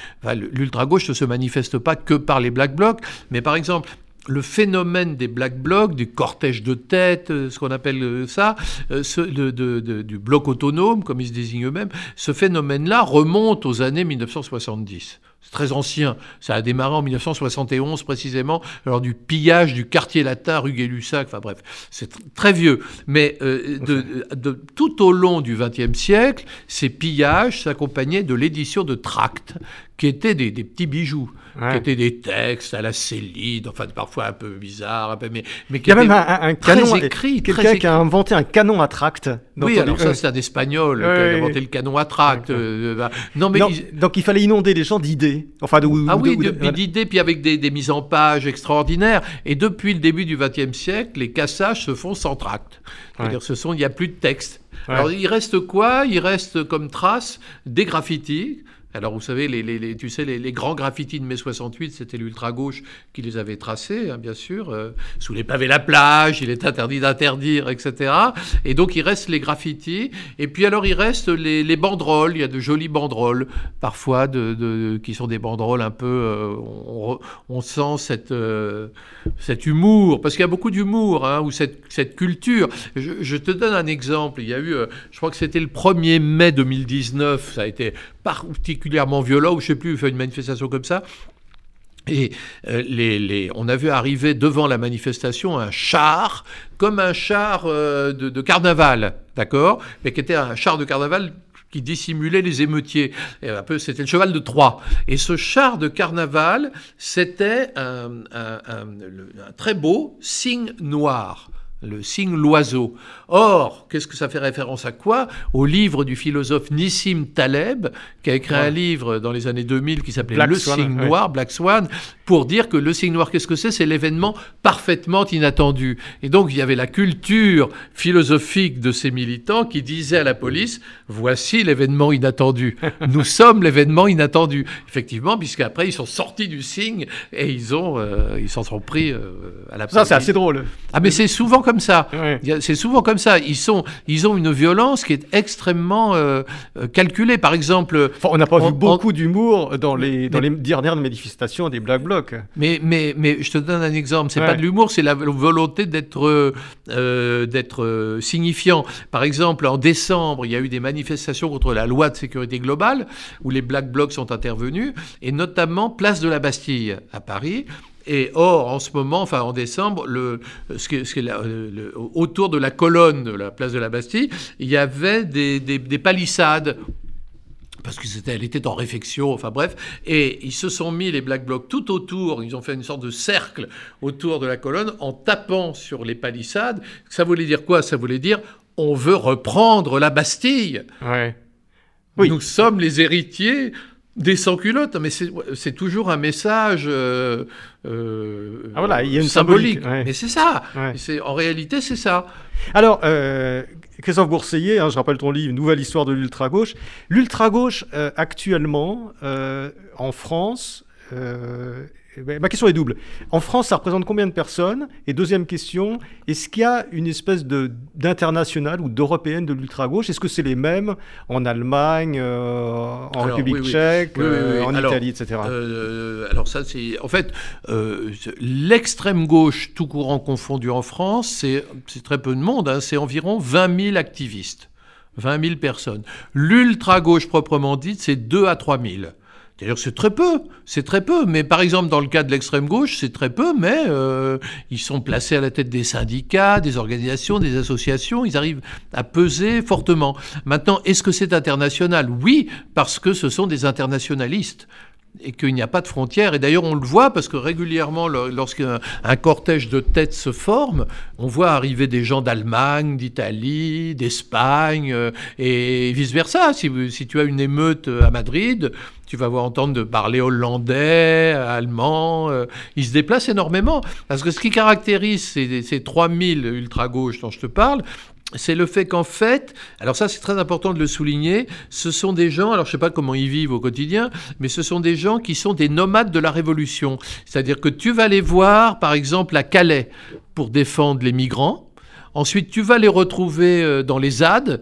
l'ultra-gauche ne se manifeste pas que par les black blocs, mais par exemple, le phénomène des black blocs, du cortège de tête, ce qu'on appelle ça, ce, du bloc autonome, comme ils se désignent eux-mêmes, ce phénomène-là remonte aux années 1970 c'est très ancien. Ça a démarré en 1971 précisément, lors du pillage du quartier latin rue Gay-Lussac. Enfin bref, c'est très vieux. Mais euh, de, tout au long du XXe siècle, ces pillages s'accompagnaient de l'édition de tracts qui étaient des, petits bijoux, qui étaient des textes à la Célide, enfin parfois un peu peu, mais, mais qui Il y a même un, un canon écrit, quelqu'un qui a inventé un canon à tract. Oui, alors ça c'est un espagnol qui a inventé le canon à tract. Euh, bah, non, mais donc il fallait inonder les gens d'idées, enfin de, ah oui, d'idées, puis avec des, mises en page extraordinaires. Et depuis le début du XXe siècle, les cassages se font sans tract. C'est-à-dire, ce sont, il n'y a plus de texte. Alors, il reste quoi? Il reste comme trace des graffitis alors, vous savez, les, tu sais, les, grands graffitis de mai 68, c'était l'ultra-gauche qui les avait tracés, hein, bien sûr. Euh, sous les pavés la plage, il est interdit d'interdire, etc. Et donc, il reste les graffitis. Et puis, alors, il reste les, banderoles. Il y a de jolies banderoles, parfois, qui sont des banderoles un peu. Euh, on, sent cette, euh, cet humour, parce qu'il y a beaucoup d'humour, hein, ou cette, cette culture. Je, je, te donne un exemple. Il y a eu, je crois que c'était le 1er mai 2019, ça a été particulièrement violent, ou je sais plus, fait une manifestation comme ça. Et euh, les, on a vu arriver devant la manifestation un char, comme un char euh, de, carnaval, d'accord Mais qui était un char de carnaval qui dissimulait les émeutiers. c'était le cheval de Troie. Et ce char de carnaval, c'était un, un très beau signe noir le signe l'oiseau. Or, qu'est-ce que ça fait référence à quoi? Au livre du philosophe Nissim Taleb, qui a écrit un livre dans les années 2000 qui s'appelait Le signe noir, Black Swan, pour dire que le signe noir, qu'est-ce que c'est? C'est l'événement parfaitement inattendu. Et donc, il y avait la culture philosophique de ces militants qui disaient à la police, voici l'événement inattendu. Nous sommes l'événement inattendu. Effectivement, puisqu'après, ils sont sortis du signe et ils ont, euh, ils s'en sont pris euh, à la Ça, c'est assez drôle. Ah, mais c'est souvent comme ça. C'est souvent comme ça. Ils, sont, ils ont une violence qui est extrêmement euh, calculée. Par exemple... on n'a pas vu beaucoup d'humour dans, les, dans les dernières manifestations des Black Blocs. Mais, mais, mais je te donne un exemple. C'est pas de l'humour, c'est la volonté d'être euh, d'être euh, signifiant. Par exemple, en décembre, il y a eu des manifestations contre la loi de sécurité globale où les Black Blocs sont intervenus, et notamment place de la Bastille à Paris. Et or, en ce moment, enfin en décembre, le, ce ce autour de la colonne de la place de la Bastille, il y avait des, des, des palissades parce qu'elle était en réflexion, enfin bref, et ils se sont mis les Black Blocs tout autour, ils ont fait une sorte de cercle autour de la colonne en tapant sur les palissades. Ça voulait dire quoi? Ça voulait dire on veut reprendre la Bastille. Ouais. Oui. Nous sommes les héritiers des sans-culottes, mais c'est toujours un message euh, euh, ah voilà, il y a une symbolique. Mais c'est ça. En réalité, c'est ça. Alors, euh, Christophe Bourseillet, hein, je rappelle ton livre Nouvelle histoire de l'ultra-gauche. L'ultra-gauche, actuellement, en France, ben, ma question est double. En France, ça représente combien de personnes? Et deuxième question, est-ce qu'il y a une espèce d'international ou d'européenne de l'ultra-gauche? Est-ce que c'est les mêmes en Allemagne, euh, en République tchèque, euh, en Italie, etc. Euh, alors ça, c'est... En fait, l'extrême gauche, tout courant confondu en France, c'est très peu de monde, hein, c'est environ 20 000 activistes. 20 000 personnes. L'ultra-gauche proprement dite, c'est 2 à 3 000. C'est-à-dire c'est très peu, c'est très peu. Mais par exemple, dans le cas de l'extrême gauche, c'est très peu, mais euh, ils sont placés à la tête des syndicats, des organisations, des associations. Ils arrivent à peser fortement. Maintenant, est-ce que c'est international? Oui, parce que ce sont des internationalistes et qu'il n'y a pas de frontières. Et d'ailleurs, on le voit parce que régulièrement, lorsqu'un cortège de têtes se forme, on voit arriver des gens d'Allemagne, d'Italie, d'Espagne euh, et vice-versa. Si, si, tu as une émeute à Madrid, tu vas voir entendre de parler hollandais, allemand. Euh, ils se déplacent énormément. Parce que ce qui caractérise ces, ces 3000 ultra-gauches dont je te parle, c'est le fait qu'en fait, alors ça c'est très important de le souligner, ce sont des gens, alors je ne sais pas comment ils vivent au quotidien, mais ce sont des gens qui sont des nomades de la Révolution. C'est-à-dire que tu vas les voir, par exemple, à Calais pour défendre les migrants. Ensuite, tu vas les retrouver euh, dans les ZAD,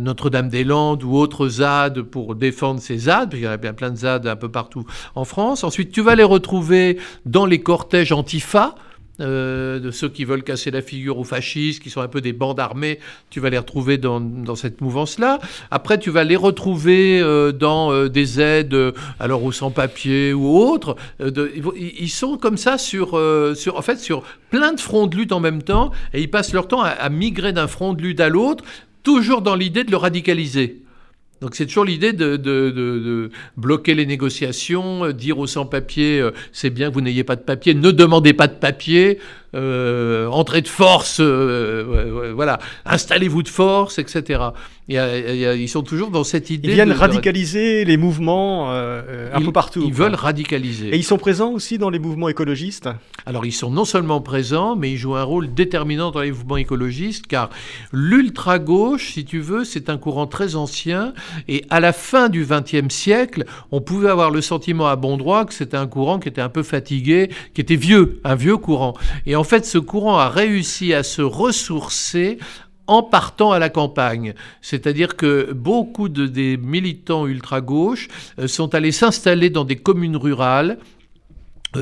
Notre-Dame-des-Landes ou autres ZAD pour défendre ces ZAD, parce qu'il y a plein de ZAD un peu partout en France. Ensuite, tu vas les retrouver dans les cortèges Antifa, euh, de ceux qui veulent casser la figure aux fascistes, qui sont un peu des bandes armées, tu vas les retrouver dans, cette mouvance-là. Après, tu vas les retrouver euh, dans euh, des aides, alors aux sans-papiers ou autres. ils sont comme ça sur, sur, en fait, sur plein de fronts de lutte en même temps, et ils passent leur temps à, à migrer d'un front de lutte à l'autre, toujours dans l'idée de le radicaliser. Donc c'est toujours l'idée de, bloquer les négociations, dire aux sans-papiers, c'est bien que vous n'ayez pas de papier, ne demandez pas de papier, euh, entrez de force, voilà, installez-vous de force, etc ils sont toujours dans cette idée. Ils viennent radicaliser les mouvements euh, un peu partout. Ils veulent radicaliser. Et ils sont présents aussi dans les mouvements écologistes? Alors ils sont non seulement présents, mais ils jouent un rôle déterminant dans les mouvements écologistes, car l'ultra-gauche, si tu veux, c'est un courant très ancien. Et à la fin du XXe siècle, on pouvait avoir le sentiment à bon droit que c'était un courant qui était un peu fatigué, qui était vieux, un vieux courant. Et en fait, ce courant a réussi à se ressourcer en partant à la campagne. C'est-à-dire que beaucoup de, des militants ultra-gauche euh, sont allés s'installer dans des communes rurales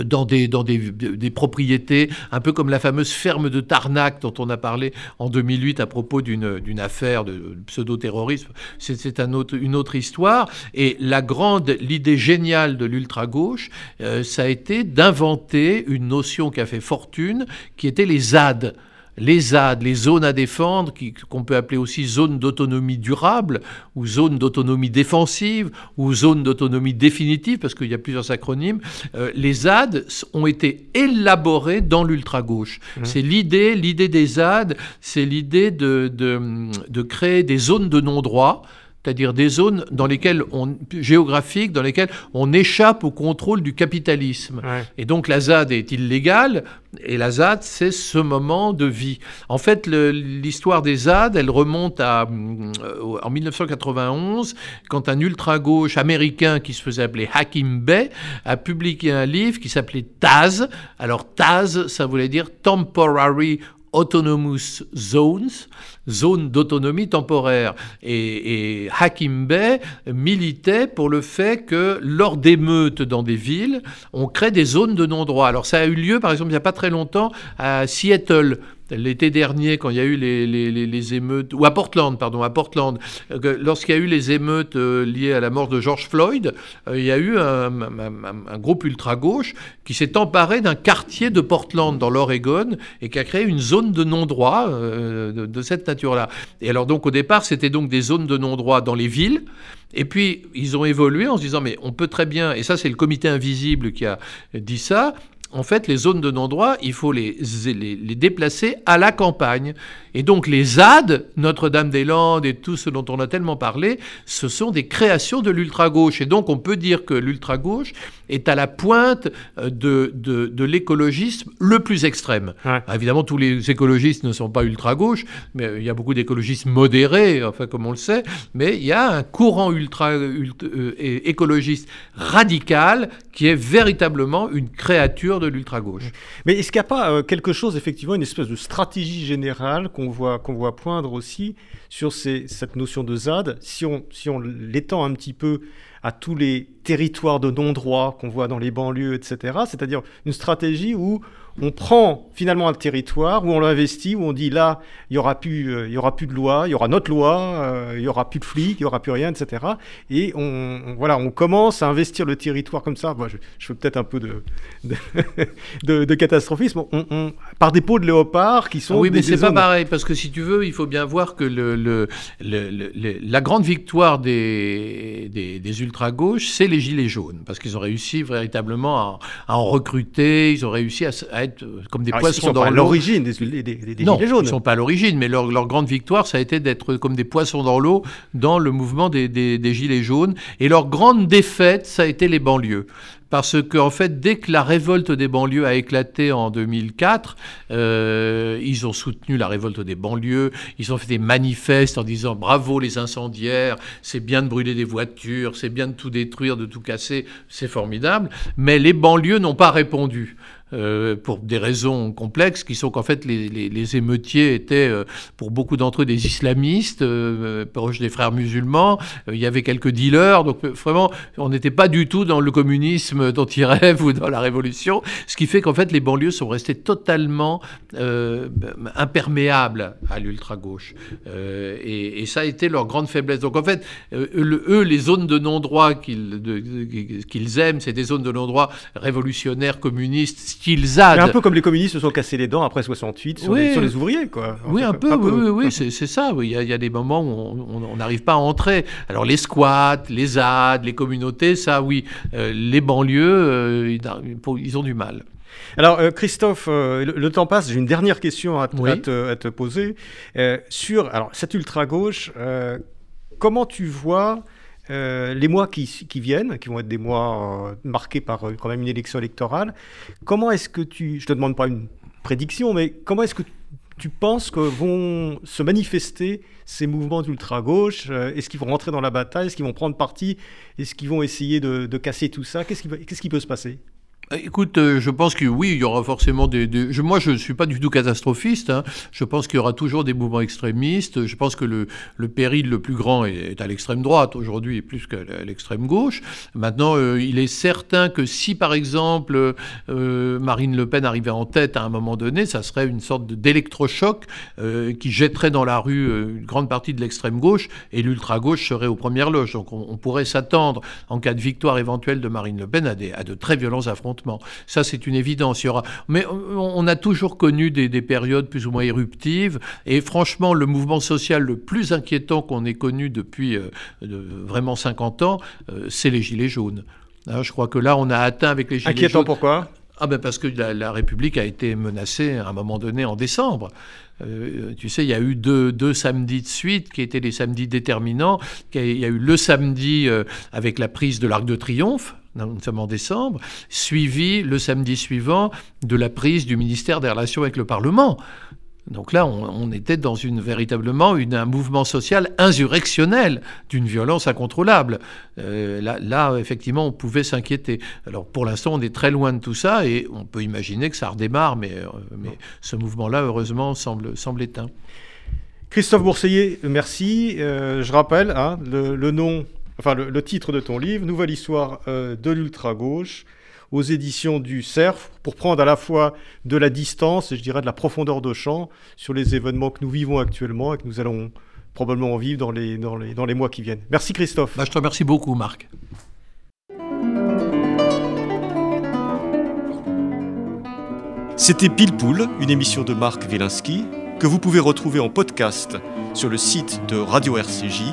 dans, des, dans des, des, propriétés, un peu comme la fameuse ferme de Tarnac dont on a parlé en 2008 à propos d'une affaire de pseudo-terrorisme. C'est une autre histoire. Et la grande, l'idée géniale de l'ultra-gauche, euh, ça a été d'inventer une notion qui a fait fortune, qui était les ZAD les ZAD, les zones à défendre, qu'on peut appeler aussi zones d'autonomie durable, ou zones d'autonomie défensive, ou zones d'autonomie définitive, parce qu'il y a plusieurs acronymes, euh, les ZAD ont été élaborés dans l'ultra-gauche. Mmh. C'est l'idée, l'idée des ZAD, c'est l'idée de, de créer des zones de non-droit, c'est-à-dire des zones dans lesquelles on, géographiques dans lesquelles on échappe au contrôle du capitalisme. Et donc la ZAD est illégale, et la ZAD, c'est ce moment de vie. En fait, l'histoire des ZAD, elle remonte à, euh, en 1991, quand un ultra-gauche américain qui se faisait appeler Hakim Bey a publié un livre qui s'appelait Taz. Alors Taz, ça voulait dire Temporary Autonomous Zones, zones d'autonomie temporaire. Et, Hakim Bey militait pour le fait que lors d'émeutes dans des villes, on crée des zones de non-droit. Alors ça a eu lieu, par exemple, il n'y a pas très longtemps, à Seattle l'été dernier, quand il y a eu les, émeutes, ou à Portland, pardon, à Portland, euh, lorsqu'il y a eu les émeutes euh, liées à la mort de George Floyd, euh, il y a eu un, groupe ultra-gauche qui s'est emparé d'un quartier de Portland, dans l'Oregon, et qui a créé une zone de non-droit de, cette Et alors donc au départ, c'était donc des zones de non-droit dans les villes, et puis, ils ont évolué en se disant, mais on peut très bien, et ça c'est le comité invisible qui a dit ça, en fait, les zones de non-droit, il faut les, les, déplacer à la campagne. Et donc les ZAD, Notre-Dame-des-Landes et tout ce dont on a tellement parlé, ce sont des créations de l'ultra-gauche. Et donc on peut dire que l'ultra-gauche est à la pointe euh, de, de, l'écologisme le plus extrême. évidemment, tous les écologistes ne sont pas ultra-gauche, mais il y a beaucoup d'écologistes modérés, enfin comme on le sait, mais il y a un courant ultra, euh, écologiste radical qui est véritablement une créature de l'ultra-gauche. Mais est-ce qu'il n'y a pas euh, quelque chose, effectivement, une espèce de stratégie générale qu'on voit, qu'on voit poindre aussi sur cette notion de ZAD, si on, si on l'étend un petit peu à tous les territoires de non-droit qu'on voit dans les banlieues, etc., c'est-à-dire une stratégie où on prend finalement un territoire où on l'investit, où on dit là, il y aura plus, euh, il y aura plus de loi, il y aura notre loi, euh, il y aura plus de flics, il y aura plus rien, etc. Et on, voilà, on commence à investir le territoire comme ça. je, fais peut-être un peu de de, catastrophisme. On, par des pots de léopard qui sont. oui, mais c'est pas pareil parce que si tu veux, il faut bien voir que le, le, la grande victoire des, des, ultra gauches, c'est les gilets jaunes parce qu'ils ont réussi véritablement à, en recruter, ils ont réussi à, à euh, comme des poissons dans l'eau. L'origine des, Gilets jaunes. Ils ne sont pas à l'origine, mais leur, grande victoire, ça a été d'être comme des poissons dans l'eau dans le mouvement des, des, Gilets jaunes. Et leur grande défaite, ça a été les banlieues parce qu'en en fait, dès que la révolte des banlieues a éclaté en 2004, euh, ils ont soutenu la révolte des banlieues, ils ont fait des manifestes en disant bravo les incendiaires, c'est bien de brûler des voitures, c'est bien de tout détruire, de tout casser, c'est formidable, mais les banlieues n'ont pas répondu. Euh, pour des raisons complexes, qui sont qu'en fait les, émeutiers étaient euh, pour beaucoup d'entre eux des islamistes, euh, proches des frères musulmans, il y avait quelques dealers, donc vraiment on n'était pas du tout dans le communisme dont ils rêvent ou dans la révolution, ce qui fait qu'en fait les banlieues sont restées totalement imperméables à l'ultra-gauche. Et, ça a été leur grande faiblesse. Donc en fait, eux, les zones de non-droit qu'ils qu'ils aiment, c'est des zones de non-droit révolutionnaires, communistes, style ZAD. un peu comme les communistes se sont cassés les dents après 68 sur, les, sur les, ouvriers, quoi. Oui, un peu, oui, oui, oui c'est ça. Il y, a, il y, a, des moments où on n'arrive pas à entrer. Alors les squats, les ZAD, les communautés, ça, oui. Euh, les banlieues, ils ont du mal. Alors, euh, Christophe, euh, le, temps passe. J'ai une dernière question à, te, poser. Euh, sur alors, cette ultra-gauche, comment tu vois les mois qui, viennent, qui vont être des mois marqués par quand même une élection électorale, comment est-ce que tu, je te demande pas une prédiction, mais comment est-ce que tu penses que vont se manifester ces mouvements d'ultra-gauche? Est-ce qu'ils vont rentrer dans la bataille? Est-ce qu'ils vont prendre parti? Est-ce qu'ils vont essayer de, casser tout ça? Qu'est-ce qui peut se passer? euh, écoute, euh, je pense que oui, il y aura forcément des. moi, je ne suis pas du tout catastrophiste. Hein. Je pense qu'il y aura toujours des mouvements extrémistes. Je pense que le, le péril le plus grand est, à l'extrême droite aujourd'hui, plus qu'à l'extrême gauche. Maintenant, euh, il est certain que si, par exemple, Marine Le Pen arrivait en tête à un moment donné, ça serait une sorte d'électrochoc qui jetterait dans la rue une grande partie de l'extrême gauche et l'ultra gauche serait aux premières loges. Donc, on, pourrait s'attendre, en cas de victoire éventuelle de Marine Le Pen, à, des, à de très violents affrontements ça, c'est une évidence. Il y aura... Mais on a toujours connu des, périodes plus ou moins éruptives. Et franchement, le mouvement social le plus inquiétant qu'on ait connu depuis euh, vraiment 50 ans, euh, c'est les Gilets jaunes. Hein, je crois que là, on a atteint avec les Gilets jaunes... Inquiétant pourquoi? Ah ben parce que la, République a été menacée à un moment donné en décembre. Euh, tu sais, il y a eu deux, deux, samedis de suite qui étaient les samedis déterminants. Il y a eu le samedi avec la prise de l'Arc de Triomphe, nous sommes en décembre, suivi le samedi suivant de la prise du ministère des Relations avec le Parlement. Donc là, on, était dans une véritablement un mouvement social insurrectionnel d'une violence incontrôlable. Euh, là, effectivement, on pouvait s'inquiéter. Alors pour l'instant, on est très loin de tout ça et on peut imaginer que ça redémarre, mais, euh, ce mouvement-là, heureusement, semble, semble éteint. Christophe Bourseiller, merci. Euh, je rappelle hein, le, nom enfin le, titre de ton livre, Nouvelle histoire euh, de l'ultra-gauche, aux éditions du CERF, pour prendre à la fois de la distance et je dirais de la profondeur de champ sur les événements que nous vivons actuellement et que nous allons probablement vivre dans les, dans les, dans les mois qui viennent. Merci Christophe. Bah, je te remercie beaucoup Marc. C'était Pile Poule, une émission de Marc Wielinski, que vous pouvez retrouver en podcast sur le site de Radio RCJ